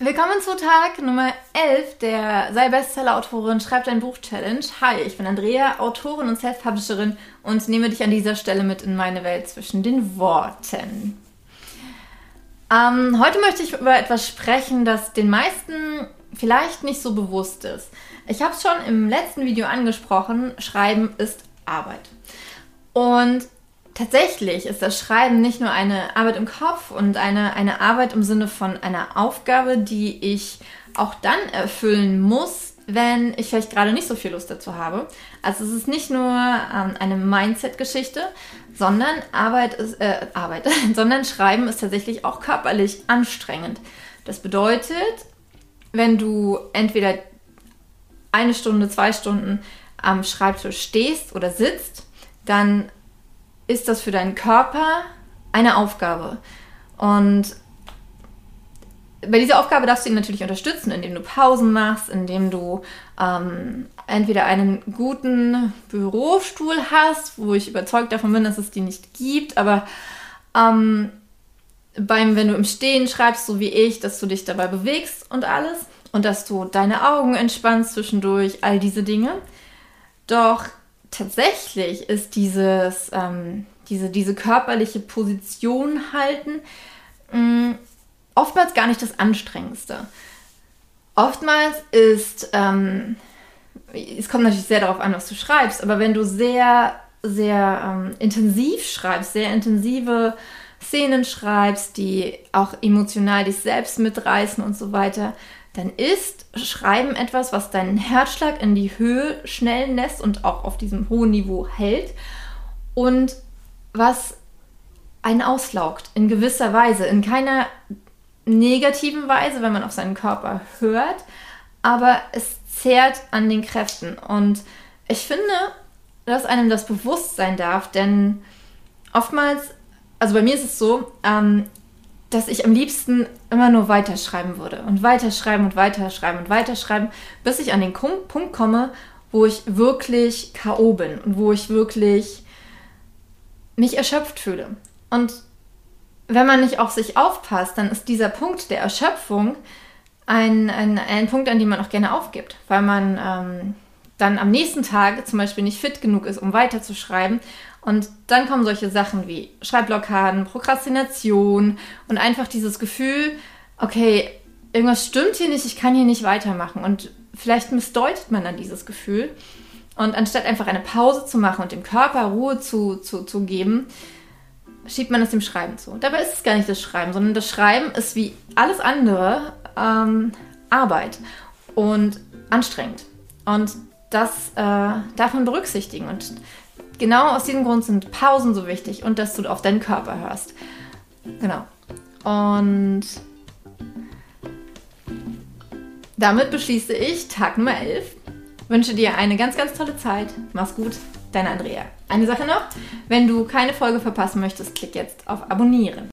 Willkommen zu Tag Nummer 11 der Sei Bestseller-Autorin, Schreib dein Buch-Challenge. Hi, ich bin Andrea, Autorin und Self-Publisherin und nehme dich an dieser Stelle mit in meine Welt zwischen den Worten. Ähm, heute möchte ich über etwas sprechen, das den meisten vielleicht nicht so bewusst ist. Ich habe es schon im letzten Video angesprochen, Schreiben ist Arbeit. Und tatsächlich ist das Schreiben nicht nur eine Arbeit im Kopf und eine, eine Arbeit im Sinne von einer Aufgabe, die ich auch dann erfüllen muss, wenn ich vielleicht gerade nicht so viel Lust dazu habe. Also es ist nicht nur ähm, eine Mindset-Geschichte, sondern Arbeit ist äh, Arbeit, sondern Schreiben ist tatsächlich auch körperlich anstrengend. Das bedeutet, wenn du entweder eine Stunde, zwei Stunden am Schreibtisch stehst oder sitzt, dann ist das für deinen Körper eine Aufgabe. Und bei dieser Aufgabe darfst du ihn natürlich unterstützen, indem du Pausen machst, indem du ähm, entweder einen guten Bürostuhl hast, wo ich überzeugt davon bin, dass es die nicht gibt, aber ähm, beim, wenn du im Stehen schreibst, so wie ich, dass du dich dabei bewegst und alles und dass du deine Augen entspannst zwischendurch, all diese Dinge. Doch tatsächlich ist dieses, ähm, diese, diese körperliche Position halten mh, mm, oftmals gar nicht das Anstrengendste. Oftmals ist, ähm, es kommt natürlich sehr darauf an, was du schreibst, aber wenn du sehr, sehr ähm, intensiv schreibst, sehr intensive Szenen schreibst, die auch emotional dich selbst mitreißen und so weiter, dann ist Schreiben etwas, was deinen Herzschlag in die Höhe schnellen lässt und auch auf diesem hohen Niveau hält und was einen auslaugt in gewisser Weise, in keiner negativen Weise, wenn man auf seinen Körper hört, aber es zehrt an den Kräften. Und ich finde, dass einem das bewusst sein darf, denn oftmals, also bei mir ist es so, ähm, dass ich am liebsten immer nur weiterschreiben würde und weiterschreiben und weiterschreiben und weiterschreiben, bis ich an den Punkt komme, wo ich wirklich K.O. bin und wo ich wirklich mich erschöpft fühle. Und wenn man nicht auf sich aufpasst, dann ist dieser Punkt der Erschöpfung ein, ein, ein Punkt, an dem man auch gerne aufgibt, weil man ähm, dann am nächsten Tag zum Beispiel nicht fit genug ist, um weiterzuschreiben. Und dann kommen solche Sachen wie Schreibblockaden, Prokrastination und einfach dieses Gefühl, okay, irgendwas stimmt hier nicht, ich kann hier nicht weitermachen. Und vielleicht missdeutet man dann dieses Gefühl. Und anstatt einfach eine Pause zu machen und dem Körper Ruhe zu, zu, zu geben, schiebt man es dem Schreiben zu. Dabei ist es gar nicht das Schreiben, sondern das Schreiben ist wie alles andere ähm, Arbeit und anstrengend. Und das äh, man berücksichtigen. Und genau aus diesem Grund sind Pausen so wichtig und dass du auf deinen Körper hörst. Genau. Und damit beschließe ich Tag Nummer 11. Wünsche dir eine ganz, ganz tolle Zeit. Mach's gut, deine Andrea. Eine Sache noch, wenn du keine Folge verpassen möchtest, klick jetzt auf Abonnieren.